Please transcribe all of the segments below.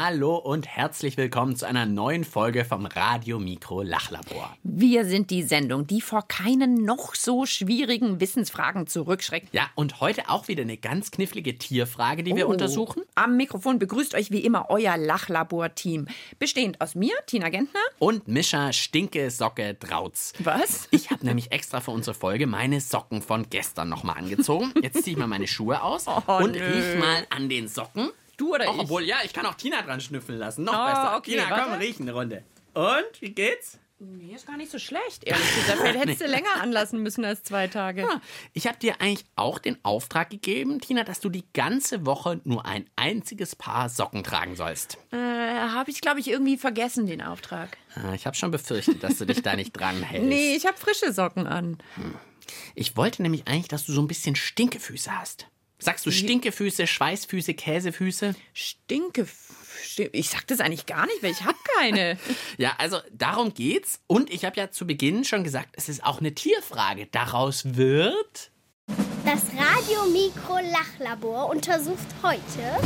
Hallo und herzlich willkommen zu einer neuen Folge vom Radio Mikro Lachlabor. Wir sind die Sendung, die vor keinen noch so schwierigen Wissensfragen zurückschreckt. Ja, und heute auch wieder eine ganz knifflige Tierfrage, die wir Oh. untersuchen. Am Mikrofon begrüßt euch wie immer euer Lachlabor-Team. Bestehend aus mir, Tina Gentner. Und Mischa Stinke Socke Drautz. Was? Ich habe nämlich extra für unsere Folge meine Socken von gestern nochmal angezogen. Jetzt ziehe ich mal meine Schuhe aus und nö. riech mal an den Socken. Du oder Auch, ich? obwohl, ja, ich kann auch Tina dran schnüffeln lassen. Noch Oh, besser. okay, Tina, komm, warte. riech eine Runde. Und, wie geht's? Nee, ist gar nicht so schlecht, ehrlich gesagt. Vielleicht hättest du länger anlassen müssen als zwei Tage. Ah, Ich habe dir eigentlich auch den Auftrag gegeben, Tina, dass du die ganze Woche nur ein einziges Paar Socken tragen sollst. Äh, habe ich, glaube ich, irgendwie vergessen, den Auftrag. Ah, Ich habe schon befürchtet, dass du dich da nicht dran hältst. Nee, ich habe frische Socken an. Ich wollte nämlich eigentlich, dass du so ein bisschen Stinkefüße hast. Sagst du Stinkefüße, Schweißfüße, Käsefüße? Stinke. Ich sag das eigentlich gar nicht, weil ich habe keine. Ja, also darum geht's. Und ich habe ja zu Beginn schon gesagt, es ist auch eine Tierfrage. Daraus wird. das Radio-Mikro-Lachlabor untersucht heute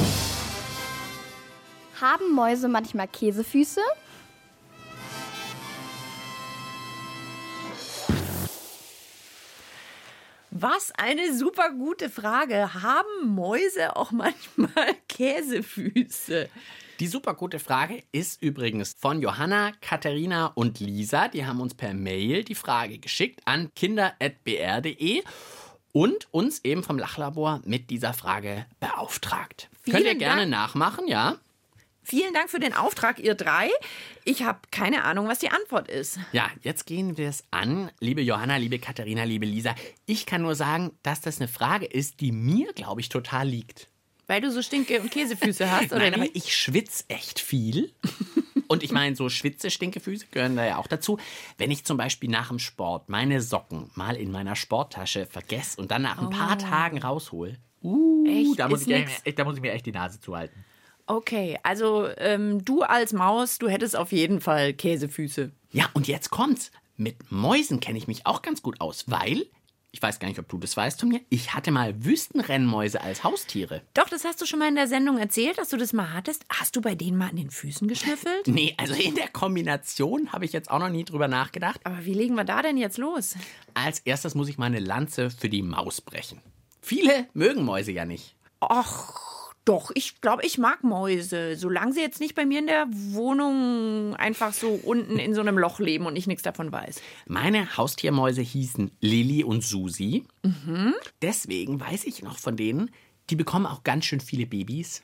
Haben Mäuse manchmal Käsefüße? Was eine super gute Frage. Haben Mäuse auch manchmal Käsefüße? Die super gute Frage ist übrigens von Johanna, Katharina und Lisa. Die haben uns per Mail die Frage geschickt an kinder.br.de und uns eben vom Lachlabor mit dieser Frage beauftragt. Vielen Könnt ihr gerne Dank. nachmachen, ja? Vielen Dank für den Auftrag, ihr drei. Ich habe keine Ahnung, was die Antwort ist. Ja, jetzt gehen wir es an. Liebe Johanna, liebe Katharina, liebe Lisa. Ich kann nur sagen, dass das eine Frage ist, die mir, glaube ich, total liegt. Weil du so Stinke- und Käsefüße hast, oder Nein, wie? aber ich schwitze echt viel. Und ich meine, so Schwitze, Stinkefüße gehören da ja auch dazu. Wenn ich zum Beispiel nach dem Sport meine Socken mal in meiner Sporttasche vergesse und dann nach ein paar Tagen raushol. Uh, Echt? da, muss Ist ich, nix. echt- da muss ich mir echt die Nase zuhalten. Okay, also ähm, du als Maus, du hättest auf jeden Fall Käsefüße. Ja, und jetzt kommt's. Mit Mäusen kenne ich mich auch ganz gut aus, weil, ich weiß gar nicht, ob du das weißt von mir, ich hatte mal Wüstenrennmäuse als Haustiere. Doch, das hast du schon mal in der Sendung erzählt, dass du das mal hattest. Hast du bei denen mal an den Füßen geschnüffelt? Nee, also in der Kombination habe ich jetzt auch noch nie drüber nachgedacht. Aber wie legen wir da denn jetzt los? Als erstes muss ich mal eine Lanze für die Maus brechen. Viele mögen Mäuse ja nicht. Ach, doch, ich glaube, ich mag Mäuse. Solange sie jetzt nicht bei mir in der Wohnung einfach so unten in so einem Loch leben und ich nichts davon weiß. Meine Haustiermäuse hießen Lilly und Susi. Mhm. Deswegen weiß ich noch von denen, die bekommen auch ganz schön viele Babys.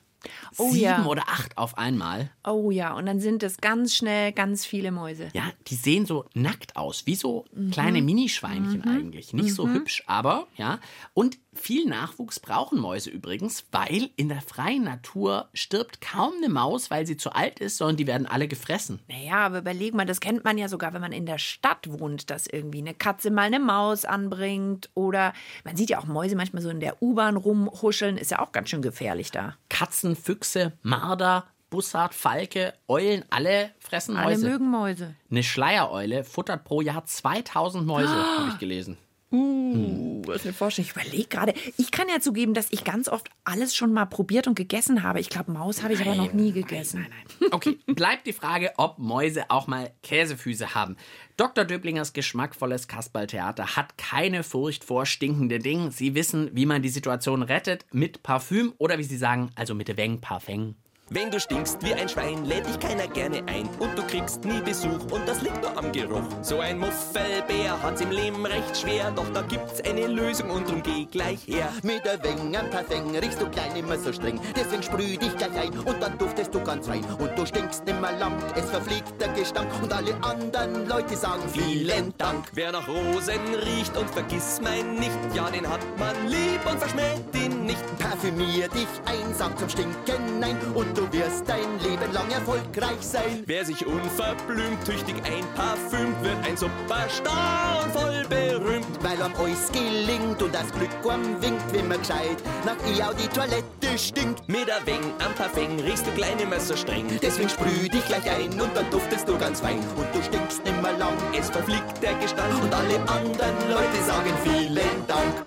Oh Sieben ja. oder acht auf einmal. Oh ja, und dann sind es ganz schnell ganz viele Mäuse. Ja, die sehen so nackt aus, wie so Mhm. kleine Minischweinchen eigentlich. Nicht so hübsch, aber ja. Und viel Nachwuchs brauchen Mäuse übrigens, weil in der freien Natur stirbt kaum eine Maus, weil sie zu alt ist, sondern die werden alle gefressen. Naja, aber überleg mal, das kennt man ja sogar, wenn man in der Stadt wohnt, dass irgendwie eine Katze mal eine Maus anbringt. Oder man sieht ja auch Mäuse manchmal so in der U-Bahn rumhuscheln. Ist ja auch ganz schön gefährlich da. Katzen, Füchse, Marder, Bussard, Falke, Eulen, alle fressen Alle Mäuse. mögen Mäuse. Eine Schleiereule futtert pro Jahr 2000 Mäuse, habe ich gelesen. Uh, was eine Forschung. Ich überlege gerade. Ich kann ja zugeben, dass ich ganz oft alles schon mal probiert und gegessen habe. Ich glaube, Maus habe ich aber noch nie gegessen. Okay, bleibt die Frage, ob Mäuse auch mal Käsefüße haben. Dr. Döblingers geschmackvolles Kasperltheater hat keine Furcht vor stinkenden Dingen. Sie wissen, wie man die Situation rettet mit Parfüm oder wie sie sagen, also mit Weng Parfum. Wenn du stinkst wie ein Schwein, lädt dich keiner gerne ein und du kriegst nie Besuch und das liegt nur am Geruch. So ein Muffelbär hat's im Leben recht schwer, doch da gibt's eine Lösung und drum geh gleich her. Mit der Weng am Parfum riechst du klein immer so streng. Deswegen sprüh dich gleich ein und dann duftest du ganz rein. Und du stinkst nimmer lang, es verfliegt der Gestank. Und alle anderen Leute sagen vielen Dank. Wer nach Rosen riecht und vergiss mein nicht, ja, den hat man lieb und verschmäht ihn nicht, parfümier dich ein, sag zum Stinken nein und du wirst dein Leben lang erfolgreich sein. Wer sich unverblümt tüchtig einparfümt, wird ein Superstar und voll berühmt. Weil am alles gelingt und das Glück am winkt, wenn man gescheit nach ihr die Toilette stinkt. Mit ein wenig am Parfum riechst du kleine Messer streng. Deswegen sprüh dich gleich ein und dann duftest du ganz fein. Und du stinkst nimmer lang, Es verfliegt der Gestank und alle anderen Leute sagen vielen Dank.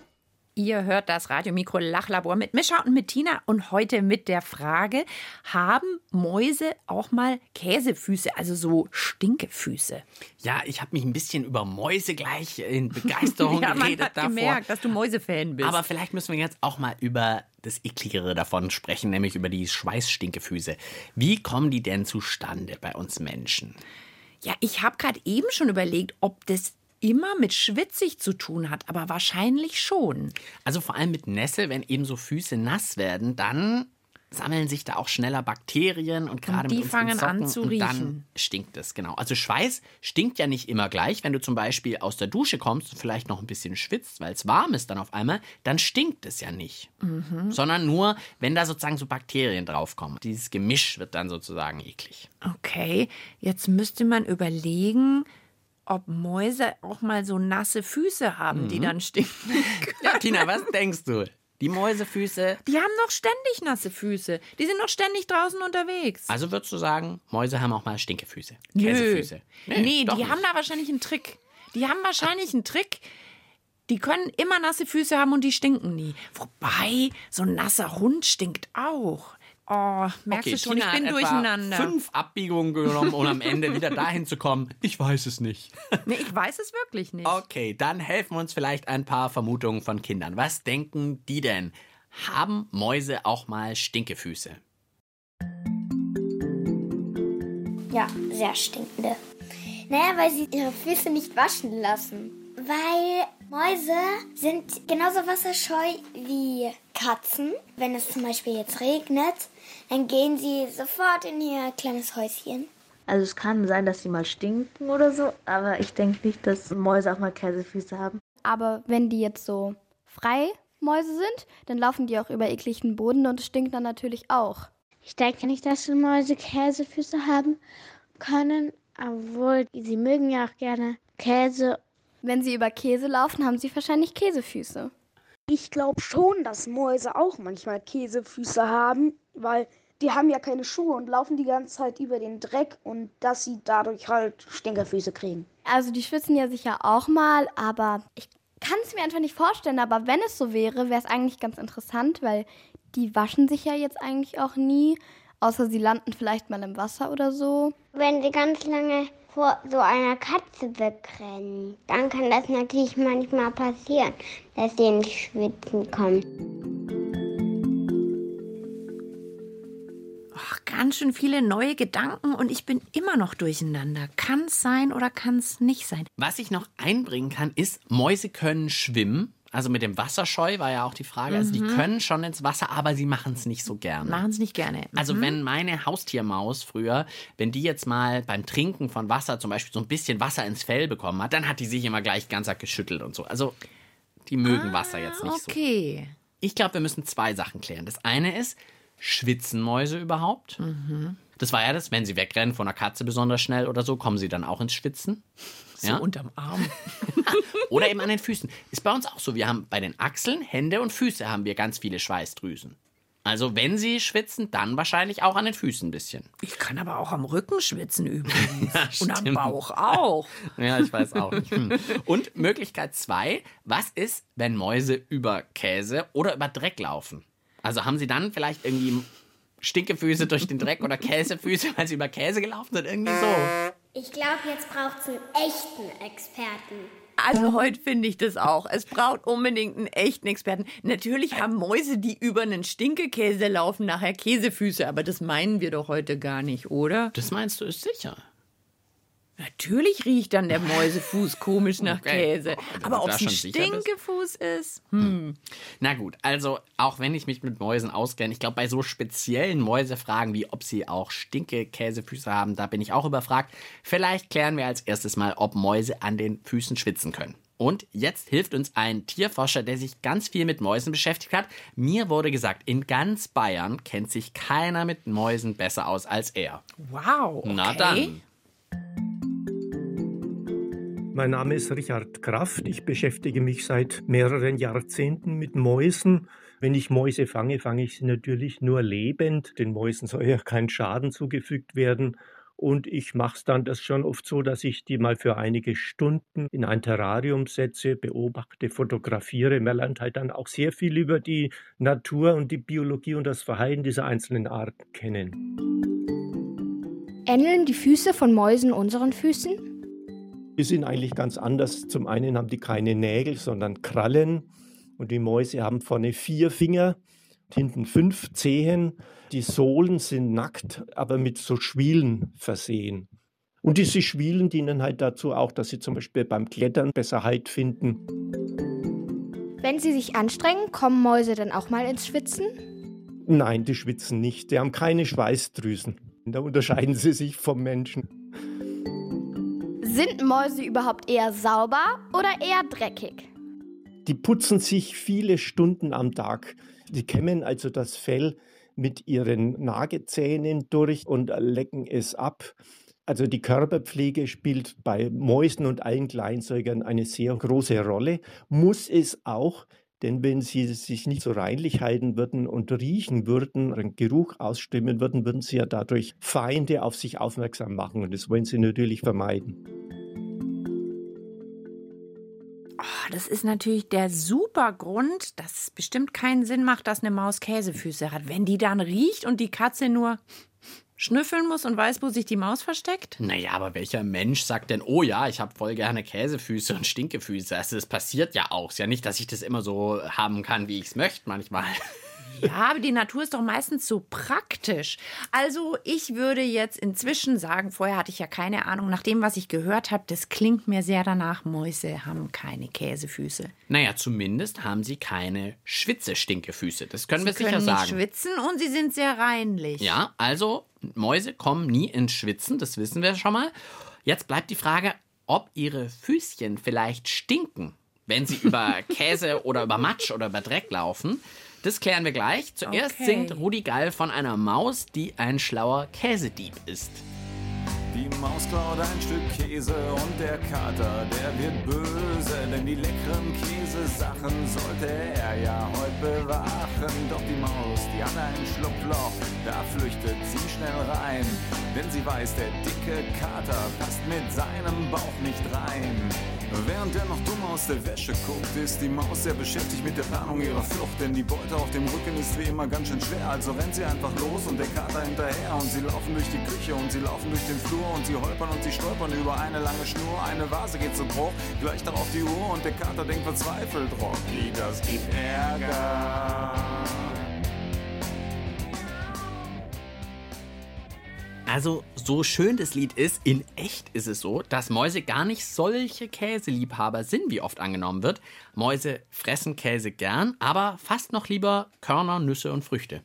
Ihr hört das Radiomikro Lachlabor mit Mischa und mit Tina und heute mit der Frage, haben Mäuse auch mal Käsefüße, also so Stinkefüße? Ja, ich habe mich ein bisschen über Mäuse gleich in Begeisterung ja, man geredet hat davor. gemerkt, dass du Mäusefan bist. Aber vielleicht müssen wir jetzt auch mal über das ekligere davon sprechen, nämlich über die Schweißstinkefüße. Wie kommen die denn zustande bei uns Menschen? ja, ich habe gerade eben schon überlegt, ob das immer mit schwitzig zu tun hat, aber wahrscheinlich schon. Also vor allem mit Nässe, wenn eben so Füße nass werden, dann sammeln sich da auch schneller Bakterien und gerade die mit unseren fangen an Socken zu und dann riechen. stinkt es, genau. Also Schweiß stinkt ja nicht immer gleich. Wenn du zum Beispiel aus der Dusche kommst und vielleicht noch ein bisschen schwitzt, weil es warm ist dann auf einmal, dann stinkt es ja nicht. Mhm. Sondern nur, wenn da sozusagen so Bakterien draufkommen. Dieses Gemisch wird dann sozusagen eklig. Okay, jetzt müsste man überlegen, ob Mäuse auch mal so nasse Füße haben, die dann stinken. Ja, Tina, was denkst du? Die Mäusefüße. Die haben doch ständig nasse Füße. Die sind doch ständig draußen unterwegs. Also würdest du sagen, Mäuse haben auch mal Stinkefüße? Nö. Käsefüße? Nee, doch die nicht. haben da wahrscheinlich einen Trick. Die haben wahrscheinlich einen Trick. Die können immer nasse Füße haben und die stinken nie. Wobei, so ein nasser Hund stinkt auch. Oh, merkst Okay, du schon, Tina ich bin durcheinander. fünf Abbiegungen genommen, um am Ende wieder dahin zu kommen. Ich weiß es nicht. Nee, ich weiß es wirklich nicht. Okay, dann helfen uns vielleicht ein paar Vermutungen von Kindern. Was denken die denn? Haben Mäuse auch mal Stinkefüße? Ja, sehr stinkende. Naja, weil sie ihre Füße nicht waschen lassen. Weil Mäuse sind genauso wasserscheu wie Katzen. Wenn es zum Beispiel jetzt regnet, dann gehen sie sofort in ihr kleines Häuschen. Also es kann sein, dass sie mal stinken oder so, aber ich denke nicht, dass Mäuse auch mal Käsefüße haben. Aber wenn die jetzt so Freimäuse sind, dann laufen die auch über ekligen Boden und es stinkt dann natürlich auch. Ich denke nicht, dass Mäuse Käsefüße haben können, obwohl sie mögen ja auch gerne Käse. Wenn sie über Käse laufen, haben sie wahrscheinlich Käsefüße. Ich glaube schon, dass Mäuse auch manchmal Käsefüße haben, weil die haben ja keine Schuhe und laufen die ganze Zeit über den Dreck und dass sie dadurch halt Stinkerfüße kriegen. Also die schwitzen ja sicher auch mal, aber ich kann es mir einfach nicht vorstellen. Aber wenn es so wäre, wäre es eigentlich ganz interessant, weil die waschen sich ja jetzt eigentlich auch nie, außer sie landen vielleicht mal im Wasser oder so. Wenn sie ganz lange vor so einer Katze wegrennen, dann kann das natürlich manchmal passieren, dass sie ins Schwitzen kommen. Ach, ganz schön viele neue Gedanken und ich bin immer noch durcheinander. Kann es sein oder kann es nicht sein? Was ich noch einbringen kann, ist, Mäuse können schwimmen. Also mit dem Wasserscheu war ja auch die Frage. Also die können schon ins Wasser, aber sie machen es nicht so gerne. Machen es nicht gerne. Also wenn meine Haustiermaus früher, wenn die jetzt mal beim Trinken von Wasser zum Beispiel so ein bisschen Wasser ins Fell bekommen hat, dann hat die sich immer gleich ganz geschüttelt und so. Also die mögen Wasser jetzt nicht so. Ah, Okay. Ich glaube, wir müssen zwei Sachen klären. Das eine ist, schwitzen Mäuse überhaupt? Das war ja das, wenn sie wegrennen von einer Katze besonders schnell oder so, kommen sie dann auch ins Schwitzen. So Ja? unterm Arm. Oder eben an den Füßen. Ist bei uns auch so. Wir haben bei den Achseln, Hände und Füße haben wir ganz viele Schweißdrüsen. Also wenn sie schwitzen, dann wahrscheinlich auch an den Füßen ein bisschen. Ich kann aber auch am Rücken schwitzen übrigens. Ja, und am. Bauch auch. Ja, ich weiß auch nicht. Hm. Und Möglichkeit zwei, was ist, wenn Mäuse über Käse oder über Dreck laufen? Also haben sie dann vielleicht irgendwie Stinkefüße durch den Dreck oder Käsefüße, weil sie über Käse gelaufen sind? Irgendwie so. Ich glaube, jetzt braucht es einen echten Experten. Also heute finde ich das auch. Es braucht unbedingt einen echten Experten. Natürlich haben Mäuse, die über einen Stinkekäse laufen, nachher Käsefüße, aber das meinen wir doch heute gar nicht, oder? Das meinst du, ist sicher. Natürlich riecht dann der Mäusefuß komisch nach Okay. Käse. Wenn aber ob es ein. Stinkefuß ist? Hm. Na gut, also auch wenn ich mich mit Mäusen auskenne, ich glaube, bei so speziellen Mäusefragen wie ob sie auch Stinke-Käsefüße haben, da bin ich auch überfragt. Vielleicht klären wir als erstes mal, ob Mäuse an den Füßen schwitzen können. Und jetzt hilft uns ein Tierforscher, der sich ganz viel mit Mäusen beschäftigt hat. Mir wurde gesagt, in ganz Bayern kennt sich keiner mit Mäusen besser aus als er. Wow. Okay. Na dann. Mein Name ist Richard Kraft. Ich beschäftige mich seit mehreren Jahrzehnten mit Mäusen. Wenn ich Mäuse fange, fange ich sie natürlich nur lebend. Den Mäusen soll ja kein Schaden zugefügt werden. Und ich mache es dann das schon oft so, dass ich die mal für einige Stunden in ein Terrarium setze, beobachte, fotografiere. Man lernt halt dann auch sehr viel über die Natur und die Biologie und das Verhalten dieser einzelnen Arten kennen. Ähneln die Füße von Mäusen unseren Füßen? Die sind eigentlich ganz anders. Zum einen haben die keine Nägel, sondern Krallen. Und die Mäuse haben vorne vier Finger, hinten fünf Zehen. Die Sohlen sind nackt, aber mit so Schwielen versehen. Und diese Schwielen dienen halt dazu auch, dass sie zum Beispiel beim Klettern besser Halt finden. Wenn sie sich anstrengen, kommen Mäuse dann auch mal ins Schwitzen? Nein, die schwitzen nicht. Die haben keine Schweißdrüsen. Da unterscheiden sie sich vom Menschen. Sind Mäuse überhaupt eher sauber oder eher dreckig? Die putzen sich viele Stunden am Tag. Die kämmen also das Fell mit ihren Nagezähnen durch und lecken es ab. Also die Körperpflege spielt bei Mäusen und allen Kleinsäugern eine sehr große Rolle, muss es auch, denn wenn sie sich nicht so reinlich halten würden und riechen würden, einen Geruch ausstimmen würden, würden sie ja dadurch Feinde auf sich aufmerksam machen und das wollen sie natürlich vermeiden. Oh, das ist natürlich der super Grund, dass es bestimmt keinen Sinn macht, dass eine Maus Käsefüße hat. Wenn die dann riecht und die Katze nur schnüffeln muss und weiß, wo sich die Maus versteckt? Naja, aber welcher Mensch sagt denn, oh ja, ich habe voll gerne Käsefüße und Stinkefüße? Also das passiert ja auch. Ist ja nicht, dass ich das immer so haben kann, wie ich es möchte manchmal. Ja, aber die Natur ist doch meistens so praktisch. Also ich würde jetzt inzwischen sagen, vorher hatte ich ja keine Ahnung, nach dem, was ich gehört habe, das klingt mir sehr danach, Mäuse haben keine Käsefüße. Naja, zumindest haben sie keine Schwitze-Stinkefüße. Das können wir sie sicher können sagen. nicht schwitzen und sie sind sehr reinlich. Ja, also Mäuse kommen nie ins Schwitzen, das wissen wir schon mal. Jetzt bleibt die Frage, ob ihre Füßchen vielleicht stinken, wenn sie über Käse oder über Matsch oder über Dreck laufen. Das klären wir gleich. Zuerst Okay. singt Rudi Gall von einer Maus, die ein schlauer Käsedieb ist. Die Maus klaut ein Stück Käse und der Kater, der wird böse, denn die leckeren Käsesachen sollte er ja heute bewachen. Doch die Maus, die hat ein Schlupfloch, da flüchtet sie schnell rein, denn sie weiß, der dicke Kater passt mit seinem Bauch nicht rein. Während er noch dumm aus der Wäsche guckt, ist die Maus sehr beschäftigt mit der Planung ihrer Flucht, denn die Beute auf dem Rücken ist wie immer ganz schön schwer. Also rennt sie einfach los und der Kater hinterher und sie laufen durch die Küche und sie laufen durch den Flur und sie holpern und sie stolpern über eine lange Schnur. Eine Vase geht zu Bruch, gleich darauf die Uhr und der Kater denkt verzweifelt, Rocky, das gibt Ärger. Also, so schön das Lied ist, in echt ist es so, dass Mäuse gar nicht solche Käseliebhaber sind, wie oft angenommen wird. Mäuse fressen Käse gern, aber fast noch lieber Körner, Nüsse und Früchte.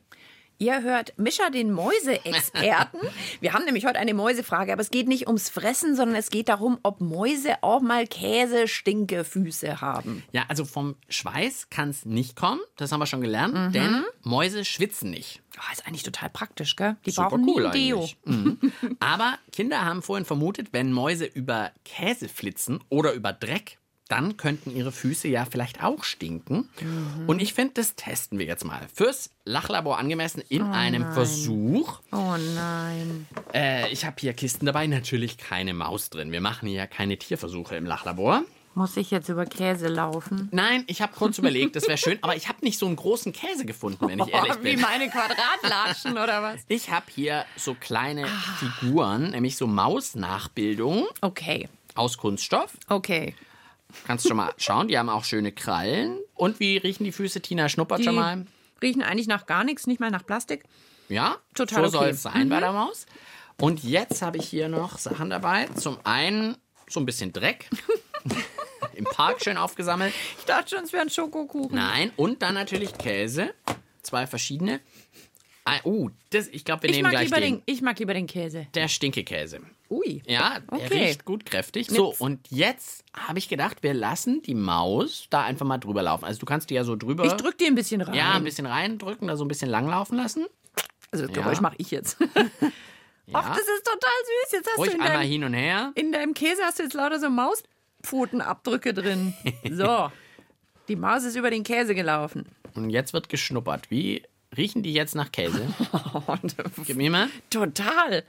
Ihr hört Mischa, den Mäuseexperten. Wir haben nämlich heute eine Mäusefrage, aber es geht nicht ums Fressen, sondern es geht darum, ob Mäuse auch mal Käse-Stinkefüße haben. Ja, also vom Schweiß kann es nicht kommen, das haben wir schon gelernt, denn Mäuse schwitzen nicht. Oh, ist eigentlich total praktisch, gell? Die Super brauchen nie cool ein Deo. Mhm. Aber Kinder haben vorhin vermutet, wenn Mäuse über Käse flitzen oder über Dreck, dann könnten ihre Füße ja vielleicht auch stinken. Mhm. Und ich finde, das testen wir jetzt mal. Fürs Lachlabor angemessen in Oh einem nein. Versuch. Oh nein. Äh, ich habe hier Kisten dabei, natürlich keine Maus drin. Wir machen hier keine Tierversuche im Lachlabor. Muss ich jetzt über Käse laufen? Nein, ich habe kurz überlegt, das wäre schön, aber ich habe nicht so einen großen Käse gefunden, wenn ich ehrlich Wie bin. meine Quadratlatschen oder was? Ich habe hier so kleine Figuren, nämlich so Mausnachbildungen. Okay. Aus Kunststoff. Okay. Kannst schon mal schauen, die haben auch schöne Krallen. Und wie riechen die Füße? Tina schnuppert Die schon mal. riechen eigentlich nach gar nichts, nicht mal nach Plastik. Ja, Total so soll okay. es sein bei Mhm. der Maus. Und jetzt habe ich hier noch Sachen dabei. Zum einen so ein bisschen Dreck. Im Park schön aufgesammelt. Ich dachte schon, es wäre ein Schokokuchen. Nein, und dann natürlich Käse. Zwei verschiedene. Ah, uh, das, ich glaube, wir Ich nehmen mag, gleich lieber den. den, ich mag lieber den Käse. Der Stinkekäse. Ui. Ja, der Okay. riecht gut kräftig. So, und jetzt habe ich gedacht, wir lassen die Maus da einfach mal drüber laufen. Also du kannst die ja so drüber. Ich drück die ein bisschen rein. Ja, ein bisschen reindrücken, da so ein bisschen langlaufen lassen. Also das Geräusch Ja. mache ich jetzt. Ja. Ach, das ist total süß. Jetzt hast Ruhig du in einmal deinem, hin und her. in deinem Käse hast du jetzt lauter so Mauspfotenabdrücke drin. So. Die Maus ist über den Käse gelaufen. Und jetzt wird geschnuppert. Wie riechen die jetzt nach Käse? Gib mir mal. Total.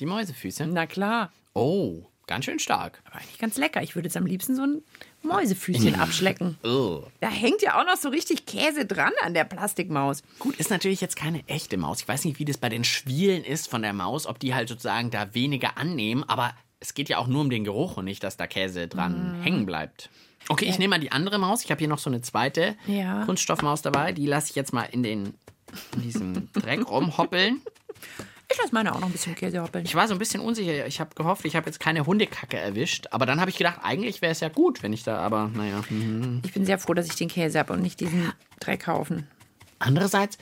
Die Mäusefüße. Na klar. Oh, ganz schön stark. Aber eigentlich ganz lecker. Ich würde jetzt am liebsten so ein Mäusefüßchen abschlecken. Oh. Da hängt ja auch noch so richtig Käse dran an der Plastikmaus. Gut, ist natürlich jetzt keine echte Maus. Ich weiß nicht, wie das bei den Schwielen ist von der Maus, ob die halt sozusagen da weniger annehmen, aber es geht ja auch nur um den Geruch und nicht, dass da Käse dran Mhm. hängen bleibt. Okay, ich nehme mal die andere Maus. Ich habe hier noch so eine zweite Ja. Kunststoffmaus dabei. Die lasse ich jetzt mal in, den, in diesem Dreck rumhoppeln. Ich lasse meine auch noch ein bisschen Käse hoppeln. Ich war so ein bisschen unsicher. Ich habe gehofft, ich habe jetzt keine Hundekacke erwischt. Aber dann habe ich gedacht, eigentlich wäre es ja gut, wenn ich da, aber naja. mhm. Ich bin sehr froh, dass ich den Käse habe und nicht diesen Dreckhaufen. Andererseits,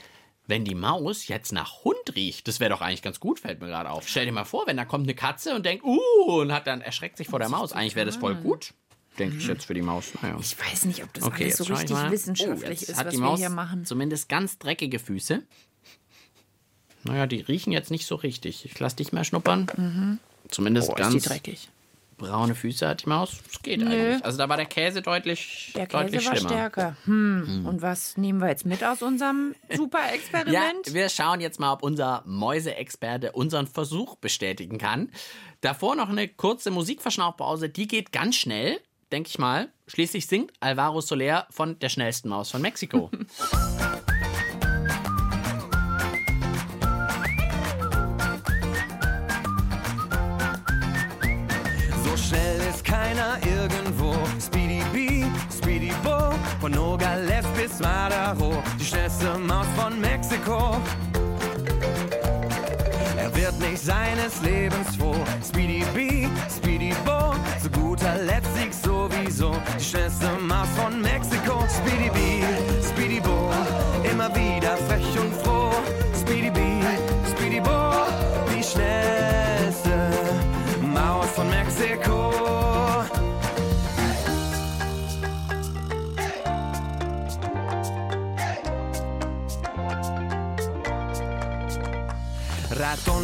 wenn die Maus jetzt nach Hund riecht, das wäre doch eigentlich ganz gut, fällt mir gerade auf. Stell dir mal vor, wenn da kommt eine Katze und denkt, uh, und hat dann erschreckt sich vor der Maus. Eigentlich wäre das voll gut, denke ich jetzt für die Maus. Naja. Ich weiß nicht, ob das Okay, alles so richtig mal. wissenschaftlich Oh, ist, was die wir hier machen. zumindest ganz dreckige Füße. Naja, die riechen jetzt nicht so richtig. Ich lass dich mal schnuppern. Zumindest Oh, ist ganz die dreckig. braune Füße hat die Maus. Das geht Nö. eigentlich. Also da war der Käse deutlich, Der Käse deutlich war schlimmer. stärker. Hm. Und was nehmen wir jetzt mit aus unserem super Ja, Experiment? wir schauen jetzt mal, ob unser Mäuseexperte unseren Versuch bestätigen kann. Davor noch eine kurze Musikverschnaufpause, die geht ganz schnell, denke ich mal. Schließlich singt Alvaro Soler von der schnellsten Maus von Mexiko. von Nogales bis Madaro, die schnellste Maus von Mexiko. Er wird nicht seines Lebens froh. Speedy Bee, Speedy Bo, zu guter Letzt Sieg sowieso. Die schnellste Maus von Mexiko. Speedy Bee,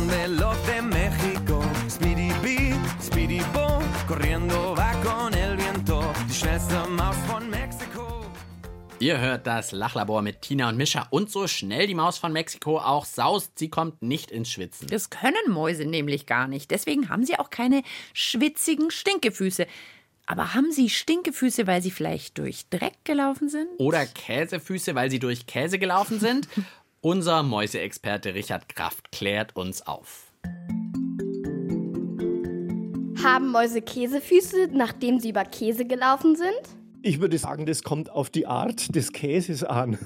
Veloz de México, Speedy Bee, Speedy Bo, corriendo va con el viento, die schnellste Maus von Mexiko. Ihr hört das Lachlabor mit Tina und Mischa und so schnell die Maus von Mexiko auch saust, sie kommt nicht ins Schwitzen. Das können Mäuse nämlich gar nicht. Deswegen haben sie auch keine schwitzigen Stinkefüße. Aber haben sie Stinkefüße, weil sie vielleicht durch Dreck gelaufen sind? Oder Käsefüße, weil sie durch Käse gelaufen sind? Unser Mäuseexperte Richard Kraft klärt uns auf. Haben Mäuse Käsefüße, nachdem sie über Käse gelaufen sind? Ich würde sagen, das kommt auf die Art des Käses an.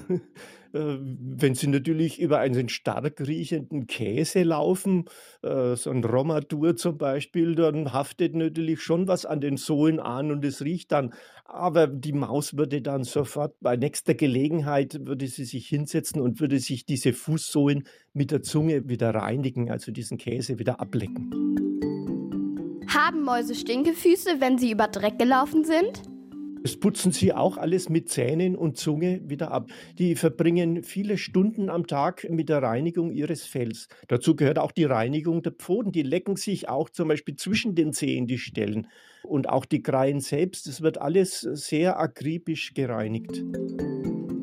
Äh, Wenn Sie natürlich über einen stark riechenden Käse laufen, äh, so ein Romadur zum Beispiel, dann haftet natürlich schon was an den Sohlen an und es riecht dann. Aber die Maus würde dann sofort bei nächster Gelegenheit würde sie sich hinsetzen und würde sich diese Fußsohlen mit der Zunge wieder reinigen, also diesen Käse wieder ablecken. Haben Mäuse Stinkefüße, wenn sie über Dreck gelaufen sind? Das putzen sie auch alles mit Zähnen und Zunge wieder ab. Die verbringen viele Stunden am Tag mit der Reinigung ihres Fells. Dazu gehört auch die Reinigung der Pfoten. Die lecken sich auch zum Beispiel zwischen den Zehen die Stellen. Und auch die Kreien selbst. Es wird alles sehr akribisch gereinigt.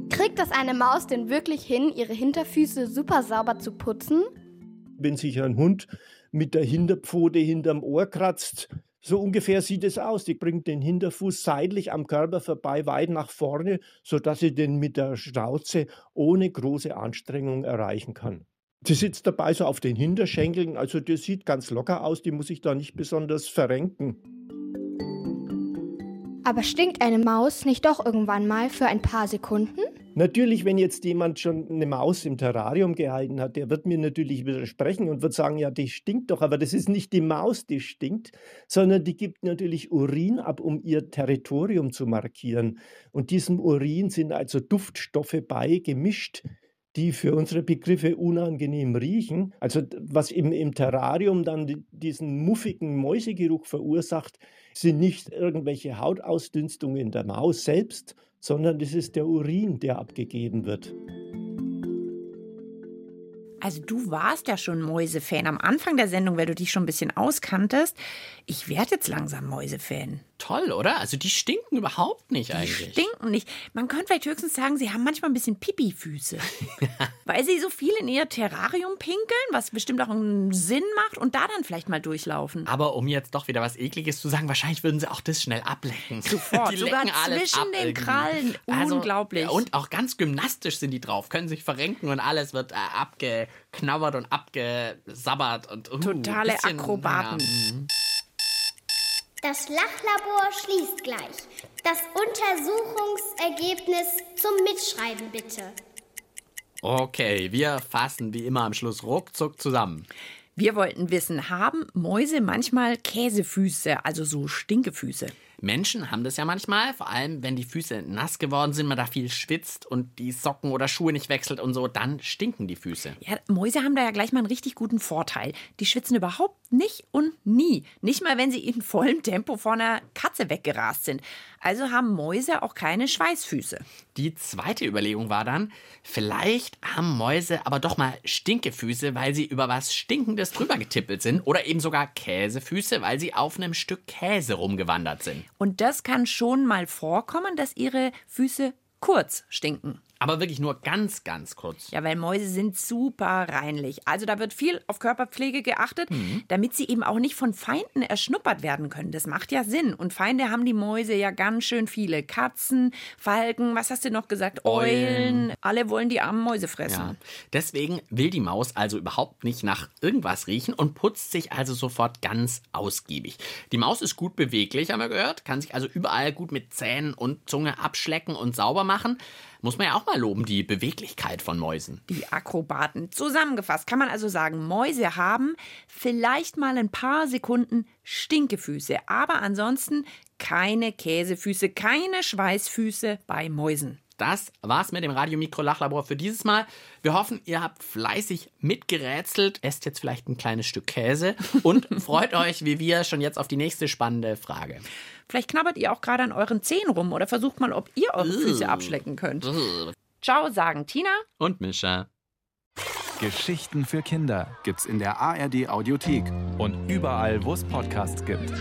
Kriegt das eine Maus denn wirklich hin, ihre Hinterfüße super sauber zu putzen? Wenn sich ein Hund mit der Hinterpfote hinterm Ohr kratzt, so ungefähr sieht es aus. Die bringt den Hinterfuß seitlich am Körper vorbei, weit nach vorne, sodass sie den mit der Schnauze ohne große Anstrengung erreichen kann. Sie sitzt dabei so auf den Hinterschenkeln, also die sieht ganz locker aus, die muss sich da nicht besonders verrenken. Aber stinkt eine Maus nicht doch irgendwann mal für ein paar Sekunden? Natürlich, wenn jetzt jemand schon eine Maus im Terrarium gehalten hat, der wird mir natürlich widersprechen und wird sagen, ja, die stinkt doch, aber das ist nicht die Maus, die stinkt, sondern die gibt natürlich Urin ab, um ihr Territorium zu markieren. Und diesem Urin sind also Duftstoffe beigemischt, die für unsere Begriffe unangenehm riechen. Also was im, im Terrarium dann diesen muffigen Mäusegeruch verursacht, sind nicht irgendwelche Hautausdünstungen der Maus selbst, sondern das ist der Urin, der abgegeben wird. Also du warst ja schon Mäusefan am Anfang der Sendung, weil du dich schon ein bisschen auskanntest. Ich werde jetzt langsam Mäusefan. Toll, oder? Also die stinken überhaupt nicht Die eigentlich. stinken nicht. Man könnte vielleicht höchstens sagen, sie haben manchmal ein bisschen Pipi-Füße. weil sie so viel in ihr Terrarium pinkeln, was bestimmt auch einen Sinn macht und da dann vielleicht mal durchlaufen. Aber um jetzt doch wieder was Ekliges zu sagen, wahrscheinlich würden sie auch das schnell ablecken. Sofort, die sogar zwischen ab den. Krallen. Unglaublich. Und auch ganz gymnastisch sind die drauf, können sich verrenken und alles wird äh, abgeknabbert und abgesabbert. Und, uh, Totale bisschen, Akrobaten. Ja, mm. Das Lachlabor schließt gleich. Das Untersuchungsergebnis zum Mitschreiben bitte. Okay, wir fassen wie immer am Schluss ruckzuck zusammen. Wir wollten wissen, haben Mäuse manchmal Käsefüße, also so Stinkefüße? Menschen haben das ja manchmal, vor allem wenn die Füße nass geworden sind, man da viel schwitzt und die Socken oder Schuhe nicht wechselt und so, dann stinken die Füße. Ja, Mäuse haben da ja gleich mal einen richtig guten Vorteil. Die schwitzen überhaupt nicht und nie. Nicht mal, wenn sie in vollem Tempo vor einer Katze weggerast sind. Also haben Mäuse auch keine Schweißfüße. Die zweite Überlegung war dann, vielleicht haben Mäuse aber doch mal Stinkefüße, weil sie über was Stinkendes drüber getippelt sind oder eben sogar Käsefüße, weil sie auf einem Stück Käse rumgewandert sind. Und das kann schon mal vorkommen, dass ihre Füße kurz stinken. Aber wirklich nur ganz, ganz kurz. Ja, weil Mäuse sind super reinlich. Also da wird viel auf Körperpflege geachtet, damit sie eben auch nicht von Feinden erschnuppert werden können. Das macht ja Sinn. Und Feinde haben die Mäuse ja ganz schön viele. Katzen, Falken, was hast du noch gesagt? Eulen. Eulen. Alle wollen die armen Mäuse fressen. Ja. Deswegen will die Maus also überhaupt nicht nach irgendwas riechen und putzt sich also sofort ganz ausgiebig. Die Maus ist gut beweglich, haben wir gehört, kann sich also überall gut mit Zähnen und Zunge abschlecken und sauber machen. Muss man ja auch mal loben, die Beweglichkeit von Mäusen. Die Akrobaten. Zusammengefasst kann man also sagen, Mäuse haben vielleicht mal ein paar Sekunden Stinkefüße, aber ansonsten keine Käsefüße, keine Schweißfüße bei Mäusen. Das war's mit dem Radio-Mikro-Lachlabor für dieses Mal. Wir hoffen, ihr habt fleißig mitgerätselt, esst jetzt vielleicht ein kleines Stück Käse und freut euch, wie wir, schon jetzt auf die nächste spannende Frage. Vielleicht knabbert ihr auch gerade an euren Zehen rum oder versucht mal, ob ihr eure Füße abschlecken könnt. Ciao, sagen Tina. Und Mischa. Geschichten für Kinder gibt's in der ARD Audiothek Und überall, wo es Podcasts gibt.